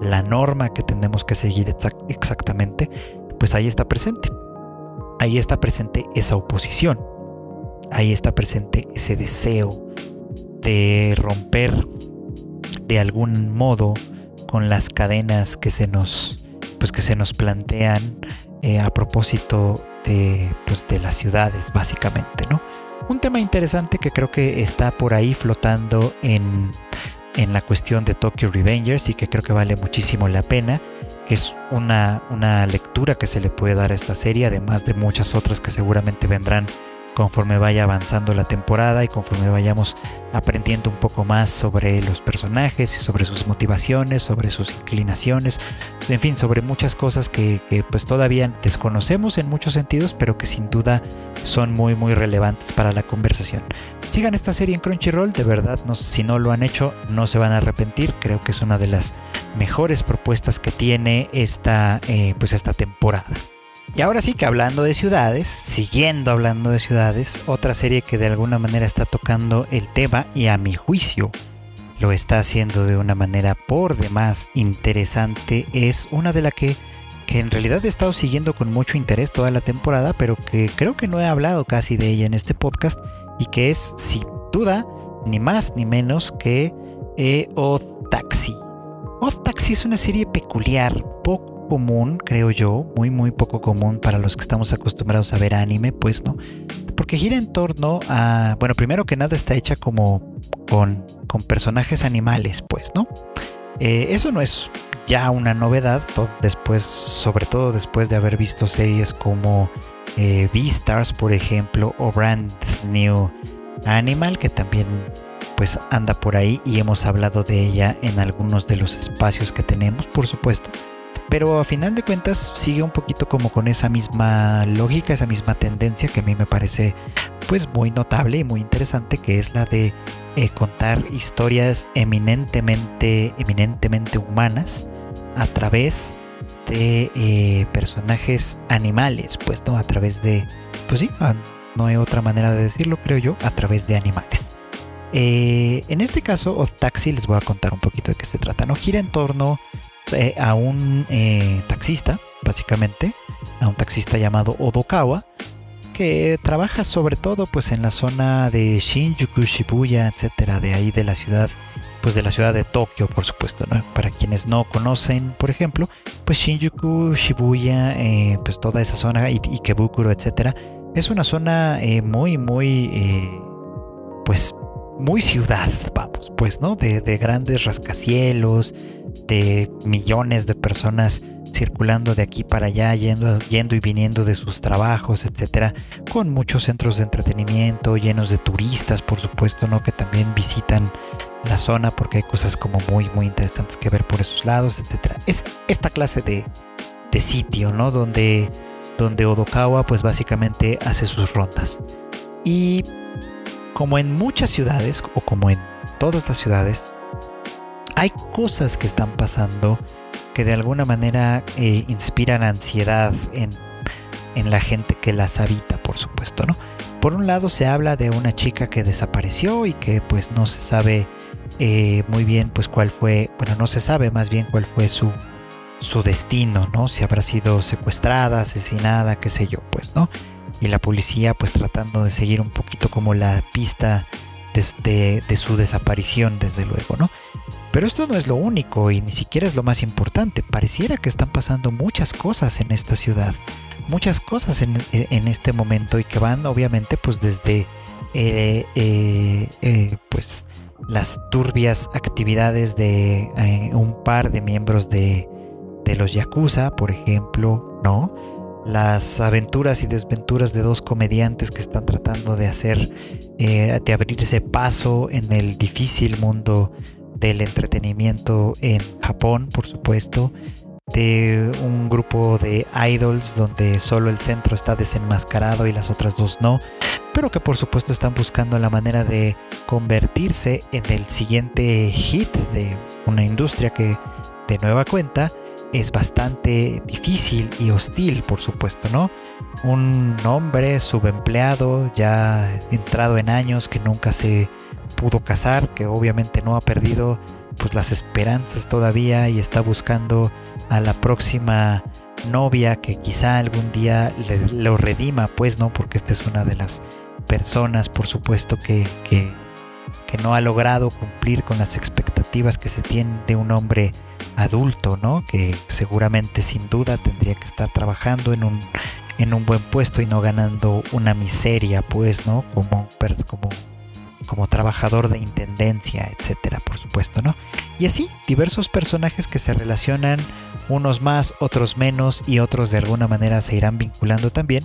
la norma que tenemos que seguir exactamente, pues ahí está presente. Ahí está presente esa oposición. Ahí está presente ese deseo de romper de algún modo con las cadenas que se nos pues que se nos plantean eh, a propósito de pues de las ciudades básicamente no un tema interesante que creo que está por ahí flotando en, en la cuestión de Tokyo Revengers y que creo que vale muchísimo la pena, que es una, una lectura que se le puede dar a esta serie, además de muchas otras que seguramente vendrán conforme vaya avanzando la temporada y conforme vayamos aprendiendo un poco más sobre los personajes sobre sus motivaciones, sobre sus inclinaciones, en fin, sobre muchas cosas que, pues todavía desconocemos en muchos sentidos, pero que sin duda son muy muy relevantes para la conversación. Sigan esta serie en Crunchyroll, de verdad, si no lo han hecho, no se van a arrepentir. Creo que es una de las mejores propuestas que tiene esta, eh, pues esta temporada. Y ahora sí que hablando de ciudades, siguiendo hablando de ciudades, otra serie que de alguna manera está tocando el tema y a mi juicio lo está haciendo de una manera por demás interesante es una de la que, que en realidad he estado siguiendo con mucho interés toda la temporada, pero que creo que no he hablado casi de ella en este podcast y que es sin duda ni más ni menos que eh, Taxi. Odd Taxi es una serie peculiar, común, creo yo, muy muy poco común para los que estamos acostumbrados a ver anime, pues no, porque gira en torno a, bueno, primero que nada está hecha como con, con personajes animales, pues, ¿no? Eh, eso no es ya una novedad, después, sobre todo después de haber visto series como eh, Beastars, por ejemplo, o Brand New Animal, que también pues anda por ahí y hemos hablado de ella en algunos de los espacios que tenemos, por supuesto. Pero a final de cuentas sigue un poquito como con esa misma lógica, esa misma tendencia que a mí me parece pues muy notable y muy interesante, que es la de eh, contar historias eminentemente, eminentemente humanas a través de eh, personajes animales, pues no, a través de, pues sí, no hay otra manera de decirlo, creo yo, a través de animales. Eh, en este caso, Of Taxi, les voy a contar un poquito de qué se trata. No gira en torno eh, a un eh, taxista, básicamente, a un taxista llamado Odokawa, que trabaja sobre todo pues en la zona de Shinjuku, Shibuya, etcétera, de ahí de la ciudad, pues de la ciudad de Tokio, por supuesto, ¿no? Para quienes no conocen, por ejemplo, pues Shinjuku, Shibuya, eh, pues toda esa zona, Ikebukuro, etcétera, es una zona muy, muy, pues muy ciudad, vamos, pues, ¿no? De, de grandes rascacielos, de millones de personas circulando de aquí para allá, yendo, yendo y viniendo de sus trabajos, etcétera, con muchos centros de entretenimiento, llenos de turistas, por supuesto, ¿no? Que también visitan la zona porque hay cosas como muy, muy interesantes que ver por esos lados, etcétera. Es esta clase de, de sitio, ¿no? Donde, donde Odokawa, pues básicamente hace sus rondas. Y como en muchas ciudades, o como en todas las ciudades, hay cosas que están pasando que de alguna manera eh, inspiran ansiedad en, la gente que las habita, por supuesto, ¿no? Por un lado se habla de una chica que desapareció y que pues no se sabe eh, muy bien pues cuál fue, bueno, no se sabe más bien cuál fue su, su destino, ¿no? Si habrá sido secuestrada, asesinada, qué sé yo, pues, ¿no? Y la policía pues tratando de seguir un poquito como la pista de, de su desaparición, desde luego, ¿no? Pero esto no es lo único y ni siquiera es lo más importante. Pareciera que están pasando muchas cosas en esta ciudad, muchas cosas en, este momento y que van obviamente pues desde eh, eh, eh, pues las turbias actividades de un par de miembros de, de los Yakuza, por ejemplo, ¿no? las aventuras y desventuras de dos comediantes que están tratando de hacer, de abrir ese paso en el difícil mundo del entretenimiento en Japón, por supuesto, de un grupo de idols donde solo el centro está desenmascarado y las otras dos no, pero que por supuesto están buscando la manera de convertirse en el siguiente hit de una industria que de nueva cuenta es bastante difícil y hostil, por supuesto, ¿no? Un hombre subempleado, ya entrado en años, que nunca se pudo casar, que obviamente no ha perdido pues las esperanzas todavía y está buscando a la próxima novia que quizá algún día le, lo redima, pues no, porque esta es una de las personas, por supuesto, que, que, que, no ha logrado cumplir con las expectativas que se tienen de un hombre adulto, ¿no? Que seguramente sin duda tendría que estar trabajando en un, en un buen puesto y no ganando una miseria, pues, ¿no? Como, como como trabajador de intendencia, etcétera, por supuesto, ¿no? Y así, diversos personajes que se relacionan, unos más, otros menos, y otros de alguna manera se irán vinculando también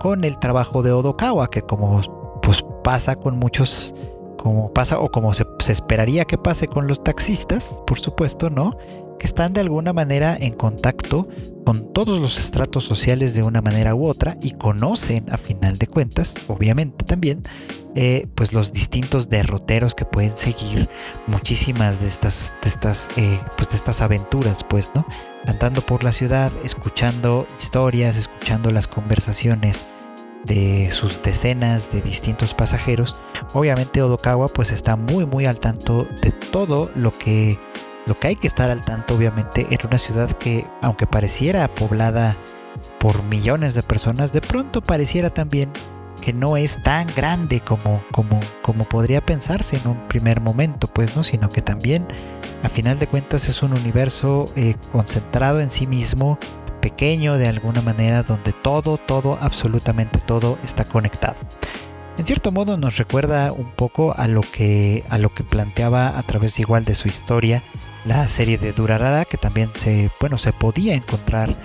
con el trabajo de Odokawa, que como pues pasa con muchos, como pasa o como se, se esperaría que pase con los taxistas, por supuesto, ¿no? Que están de alguna manera en contacto con todos los estratos sociales de una manera u otra y conocen a final de cuentas, obviamente también, eh, pues los distintos derroteros que pueden seguir muchísimas de estas, de estas, eh, pues de estas aventuras, pues, ¿no? Andando por la ciudad, escuchando historias, escuchando las conversaciones de sus decenas de distintos pasajeros. Obviamente Odokawa pues está muy muy al tanto de todo lo que lo que hay que estar al tanto obviamente en una ciudad que aunque pareciera poblada por millones de personas, de pronto pareciera también que no es tan grande como, como, como podría pensarse en un primer momento, pues, ¿no? Sino que también, a final de cuentas, es un universo eh, concentrado en sí mismo, pequeño de alguna manera, donde todo, todo, absolutamente todo está conectado. En cierto modo nos recuerda un poco a lo que, a lo que planteaba a través igual de su historia la serie de Durarara, que también se, bueno, se podía encontrar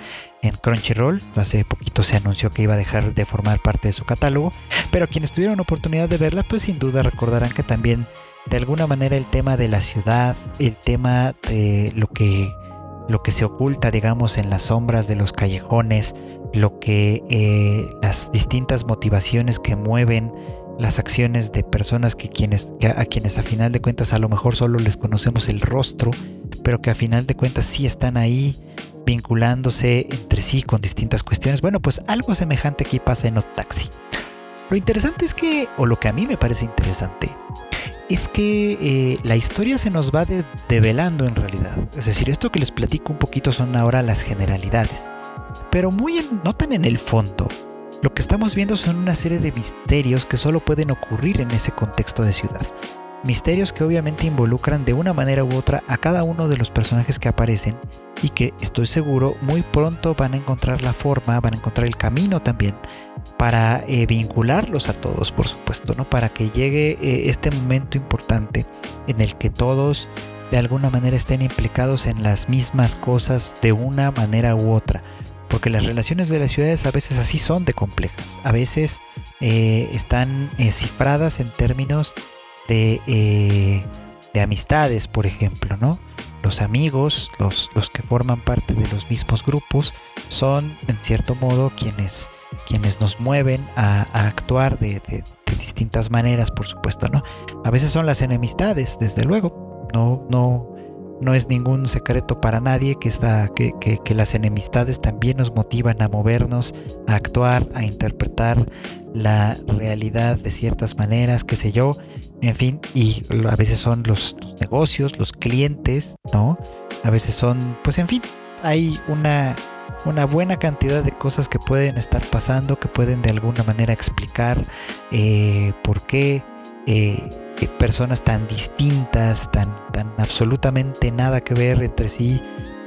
en Crunchyroll. Hace poquito se anunció que iba a dejar de formar parte de su catálogo, pero quienes tuvieron oportunidad de verla, pues sin duda recordarán que también de alguna manera el tema de la ciudad, el tema de lo que lo que se oculta, digamos, en las sombras de los callejones, lo que eh, las distintas motivaciones que mueven las acciones de personas que quienes a quienes a final de cuentas a lo mejor solo les conocemos el rostro, pero que a final de cuentas sí están ahí vinculándose entre sí con distintas cuestiones. Bueno, pues algo semejante aquí pasa en Taxi. Lo interesante es que, o lo que a mí me parece interesante, es que eh, la historia se nos va develando en realidad. Es decir, esto que les platico un poquito son ahora las generalidades, pero muy en, no tan en el fondo. Lo que estamos viendo son una serie de misterios que solo pueden ocurrir en ese contexto de ciudad. Misterios que obviamente involucran de una manera u otra a cada uno de los personajes que aparecen y que estoy seguro muy pronto van a encontrar la forma, van a encontrar el camino también para eh, vincularlos a todos, por supuesto, ¿no? Para que llegue eh, este momento importante en el que todos de alguna manera estén implicados en las mismas cosas de una manera u otra. Porque las relaciones de las ciudades a veces así son de complejas. A veces eh, están cifradas en términos eh, de, amistades, por ejemplo, ¿no? Los amigos, los, los, que forman parte de los mismos grupos, son en cierto modo quienes, quienes nos mueven a, actuar de, distintas maneras, por supuesto, ¿no? A veces son las enemistades, desde luego. No, no, no es ningún secreto para nadie que, está, que, que, las enemistades también nos motivan a movernos, a actuar, a interpretar la realidad de ciertas maneras, qué sé yo, en fin, y a veces son los, negocios, los clientes, ¿no? A veces son, pues en fin, hay una, una buena cantidad de cosas que pueden estar pasando, que pueden de alguna manera explicar eh, por qué eh, personas tan distintas, tan, tan absolutamente nada que ver entre sí,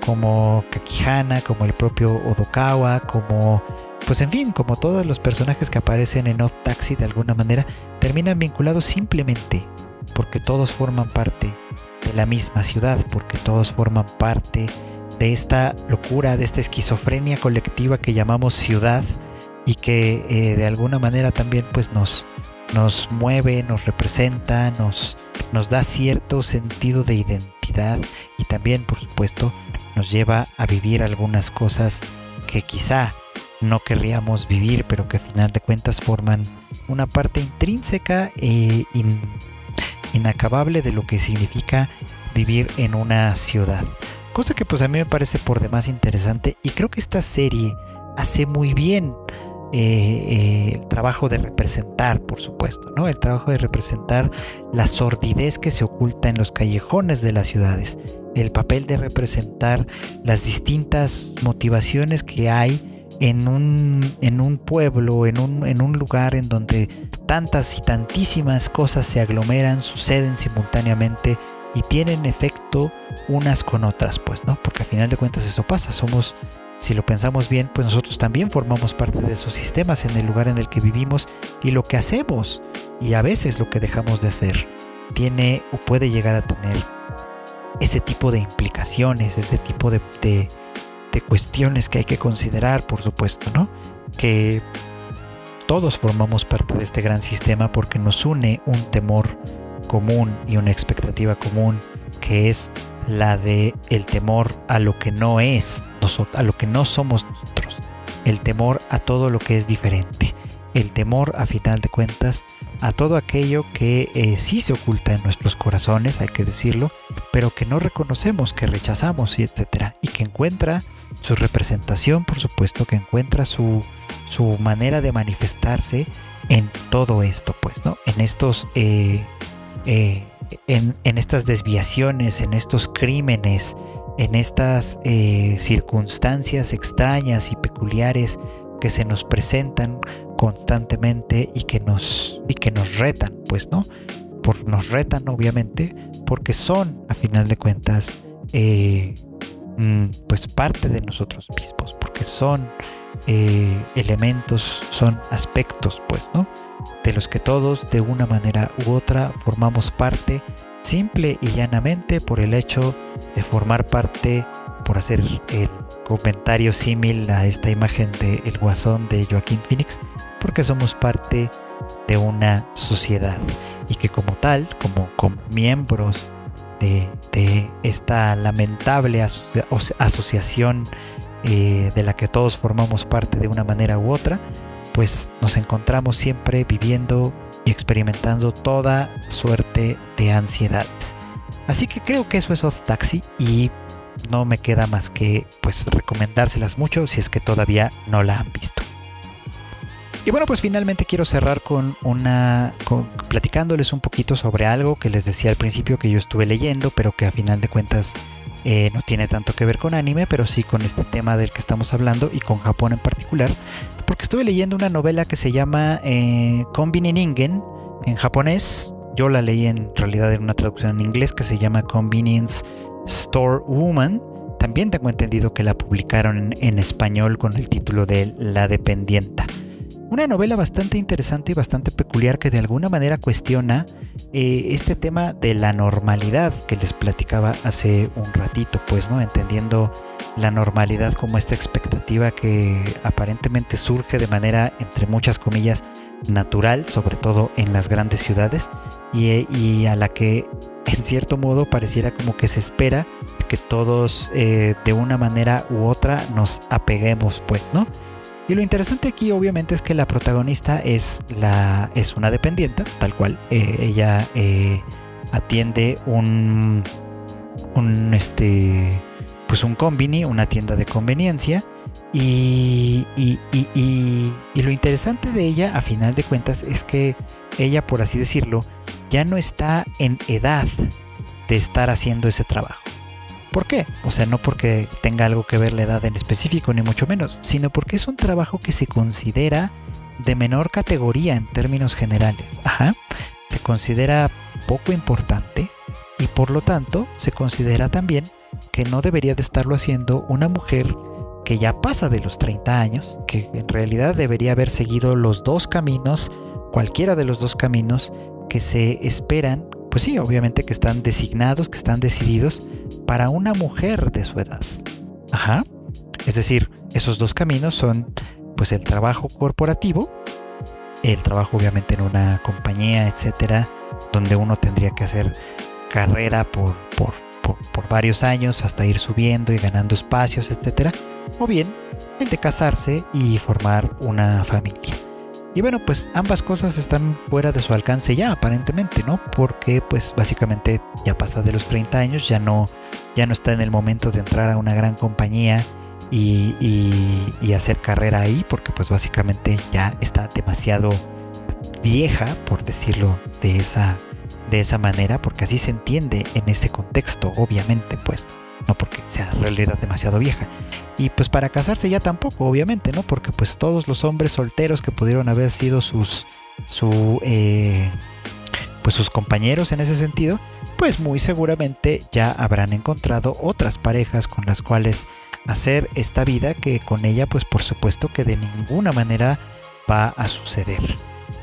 como Kakihana, como el propio Odokawa, como pues en fin, como todos los personajes que aparecen en Odd Taxi de alguna manera, terminan vinculados simplemente porque todos forman parte de la misma ciudad, porque todos forman parte de esta locura, de esta esquizofrenia colectiva que llamamos ciudad y que eh, de alguna manera también pues nos, nos mueve, nos representa, nos, nos da cierto sentido de identidad y también por supuesto nos lleva a vivir algunas cosas que quizá no querríamos vivir, pero que a final de cuentas forman una parte intrínseca e inacabable de lo que significa vivir en una ciudad. Cosa que pues a mí me parece por demás interesante y creo que esta serie hace muy bien eh, eh, el trabajo de representar, por supuesto, ¿no? El trabajo de representar la sordidez que se oculta en los callejones de las ciudades, el papel de representar las distintas motivaciones que hay en un, en un pueblo, en un, en un lugar en donde tantas y tantísimas cosas se aglomeran, suceden simultáneamente y tienen efecto unas con otras, pues, ¿no? Porque al final de cuentas eso pasa, somos, si lo pensamos bien, pues nosotros también formamos parte de esos sistemas en el lugar en el que vivimos y lo que hacemos y a veces lo que dejamos de hacer tiene o puede llegar a tener ese tipo de implicaciones, ese tipo de cuestiones que hay que considerar, por supuesto, ¿no? Que todos formamos parte de este gran sistema porque nos une un temor común y una expectativa común que es la de el temor a lo que no es a lo que no somos nosotros, el temor a todo lo que es diferente, el temor a final de cuentas a todo aquello que eh, sí se oculta en nuestros corazones, hay que decirlo, pero que no reconocemos, que rechazamos y etcétera, y que encuentra su representación, por supuesto, que encuentra su, su manera de manifestarse en todo esto, pues, ¿no? En estos, eh, eh, en, estas desviaciones, en estos crímenes, en estas circunstancias extrañas y peculiares que se nos presentan constantemente y que nos y que nos retan, pues, ¿no? Por, nos retan obviamente porque son a final de cuentas eh, mm, pues parte de nosotros mismos, porque son eh, elementos, son aspectos, pues, ¿no? De los que todos de una manera u otra formamos parte simple y llanamente por el hecho de formar parte, por hacer el comentario símil a esta imagen de Guasón de Joaquín Phoenix, porque somos parte de una sociedad y que como tal, como, miembros de, esta lamentable asociación eh, de la que todos formamos parte de una manera u otra, pues nos encontramos siempre viviendo y experimentando toda suerte de ansiedades. Así que creo que eso es Odd Taxi y no me queda más que pues recomendárselas mucho si es que todavía no la han visto. Y bueno, pues finalmente quiero cerrar con una. platicándoles un poquito sobre algo que les decía al principio que yo estuve leyendo, pero que a final de cuentas eh, no tiene tanto que ver con anime, pero sí con este tema del que estamos hablando y con Japón en particular. Porque estuve leyendo una novela que se llama eh, en japonés. Yo la leí en realidad en una traducción en inglés que se llama Convenience Store Woman. También tengo entendido que la publicaron en español con el título de La Dependienta. Una novela bastante interesante y bastante peculiar que de alguna manera cuestiona eh, este tema de la normalidad que les platicaba hace un ratito, pues, ¿no? Entendiendo la normalidad como esta expectativa que aparentemente surge de manera, entre muchas comillas, natural, sobre todo en las grandes ciudades, y, a la que en cierto modo pareciera como que se espera que todos eh, de una manera u otra nos apeguemos, pues, ¿no? Y lo interesante aquí obviamente es que la protagonista es, la, es una dependiente, tal cual. Eh, ella eh, atiende un, un, este, pues un combini, una tienda de conveniencia. Y, y, y, y, lo interesante de ella, a final de cuentas, es que ella, por así decirlo, ya no está en edad de estar haciendo ese trabajo. ¿Por qué? O sea, no porque tenga algo que ver la edad en específico, ni mucho menos, sino porque es un trabajo que se considera de menor categoría en términos generales. Ajá. Se considera poco importante y por lo tanto se considera también que no debería de estarlo haciendo una mujer que ya pasa de los 30 años, que en realidad debería haber seguido los dos caminos, cualquiera de los dos caminos que se esperan pues sí, obviamente que están designados, que están decididos para una mujer de su edad. Ajá. Es decir, esos dos caminos son pues el trabajo corporativo, el trabajo obviamente en una compañía, etcétera, donde uno tendría que hacer carrera por, por, por varios años hasta ir subiendo y ganando espacios, etcétera, o bien el de casarse y formar una familia. Y bueno, pues ambas cosas están fuera de su alcance ya, aparentemente, ¿no? Porque pues básicamente ya pasa de los 30 años, ya no, ya no está en el momento de entrar a una gran compañía y, y, hacer carrera ahí, porque pues básicamente ya está demasiado vieja, por decirlo de esa, de esa manera, porque así se entiende en ese contexto, obviamente, pues no porque sea en realidad demasiado vieja. Y pues para casarse ya tampoco, obviamente, ¿no? Porque pues todos los hombres solteros que pudieron haber sido sus, su, eh, pues sus compañeros en ese sentido, pues muy seguramente ya habrán encontrado otras parejas con las cuales hacer esta vida que con ella pues por supuesto que de ninguna manera va a suceder.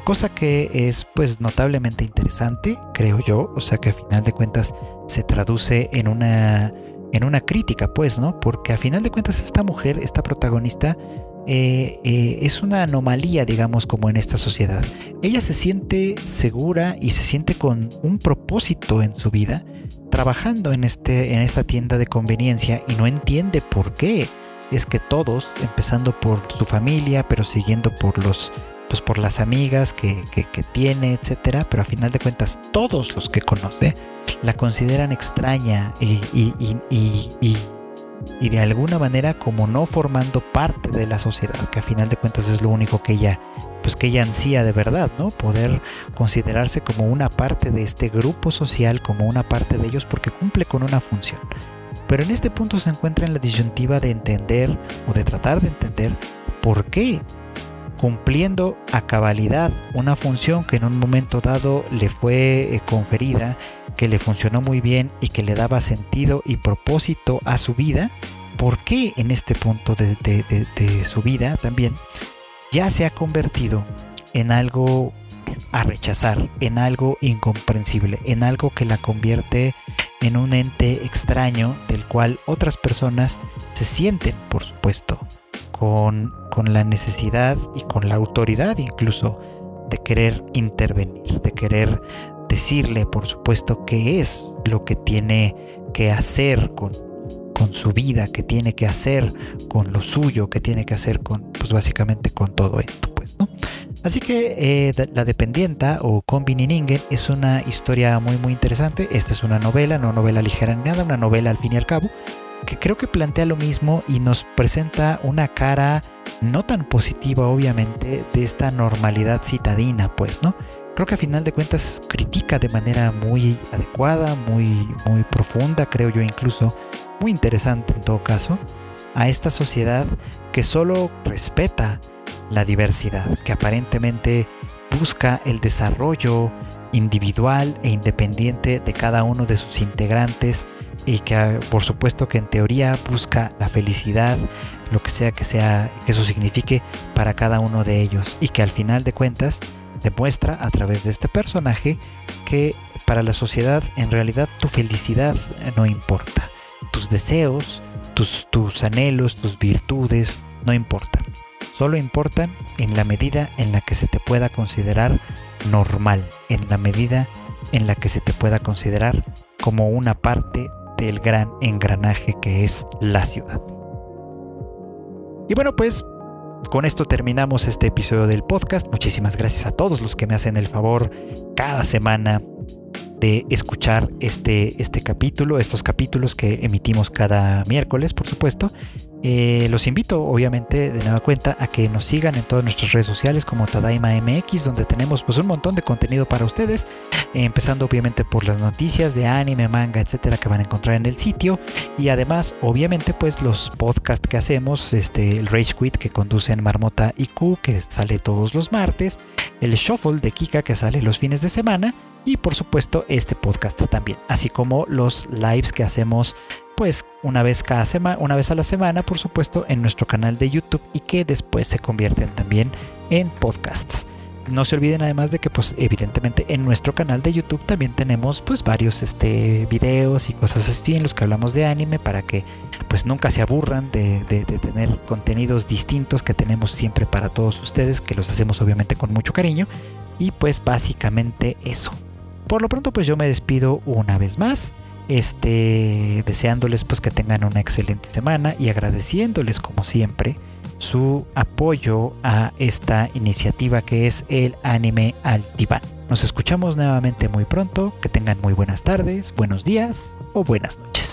Cosa que es pues notablemente interesante, creo yo, o sea que a final de cuentas se traduce en una en una crítica, pues, ¿no? Porque a final de cuentas esta mujer, esta protagonista, eh, eh, es una anomalía, digamos, como en esta sociedad. Ella se siente segura y se siente con un propósito en su vida, trabajando en, este, en esta tienda de conveniencia y no entiende por qué es que todos, empezando por su familia, pero siguiendo por los pues por las amigas que, tiene, etcétera, pero a final de cuentas todos los que conoce la consideran extraña y, y, de alguna manera como no formando parte de la sociedad, que a final de cuentas es lo único que ella pues que ella ansía de verdad, ¿no? Poder considerarse como una parte de este grupo social, como una parte de ellos porque cumple con una función. Pero en este punto se encuentra en la disyuntiva de entender o de tratar de entender por qué cumpliendo a cabalidad una función que en un momento dado le fue eh, conferida, que le funcionó muy bien y que le daba sentido y propósito a su vida, ¿por qué en este punto de, de su vida también ya se ha convertido en algo a rechazar, en algo incomprensible, en algo que la convierte en un ente extraño del cual otras personas se sienten, por supuesto, con, la necesidad y con la autoridad incluso de querer intervenir, de querer decirle, por supuesto, qué es lo que tiene que hacer con, su vida, que tiene que hacer con lo suyo, que tiene que hacer con, pues básicamente con todo esto, pues, ¿no? Así que eh, La Dependienta o Ningen es una historia muy muy interesante. Esta es una novela, no novela ligera ni nada, una novela al fin y al cabo, que creo que plantea lo mismo y nos presenta una cara no tan positiva obviamente de esta normalidad citadina, pues, ¿no? Creo que a final de cuentas critica de manera muy adecuada, muy, muy profunda, creo yo incluso, muy interesante en todo caso, a esta sociedad que solo respeta la diversidad, que aparentemente busca el desarrollo individual e independiente de cada uno de sus integrantes y que por supuesto que en teoría busca la felicidad, lo que sea que sea que eso signifique para cada uno de ellos y que al final de cuentas demuestra a través de este personaje que para la sociedad en realidad tu felicidad no importa, tus deseos, tus, tus anhelos, tus virtudes no importan. Solo importan en la medida en la que se te pueda considerar normal, en la medida en la que se te pueda considerar como una parte del gran engranaje que es la ciudad. Y bueno, pues con esto terminamos este episodio del podcast. Muchísimas gracias a todos los que me hacen el favor cada semana de escuchar este, este capítulo, estos capítulos que emitimos cada miércoles, por supuesto. Eh, los invito, obviamente, de nueva cuenta, a que nos sigan en todas nuestras redes sociales como Tadaima MX, donde tenemos pues un montón de contenido para ustedes, empezando obviamente por las noticias de anime, manga, etcétera, que van a encontrar en el sitio, y además, obviamente, pues los podcasts que hacemos, este, el Rage Quit que conducen Marmota y Q, que sale todos los martes, el Shuffle de Kika que sale los fines de semana, y por supuesto este podcast también, así como los lives que hacemos pues una vez cada semana, una vez a la semana, por supuesto, en nuestro canal de YouTube y que después se convierten también en podcasts. No se olviden además de que pues evidentemente en nuestro canal de YouTube también tenemos pues varios este videos y cosas así en los que hablamos de anime para que pues nunca se aburran de, de tener contenidos distintos que tenemos siempre para todos ustedes que los hacemos obviamente con mucho cariño y pues básicamente eso. Por lo pronto pues yo me despido una vez más, este, deseándoles pues que tengan una excelente semana y agradeciéndoles como siempre su apoyo a esta iniciativa que es el anime al diván. Nos escuchamos nuevamente muy pronto, que tengan muy buenas tardes, buenos días o buenas noches.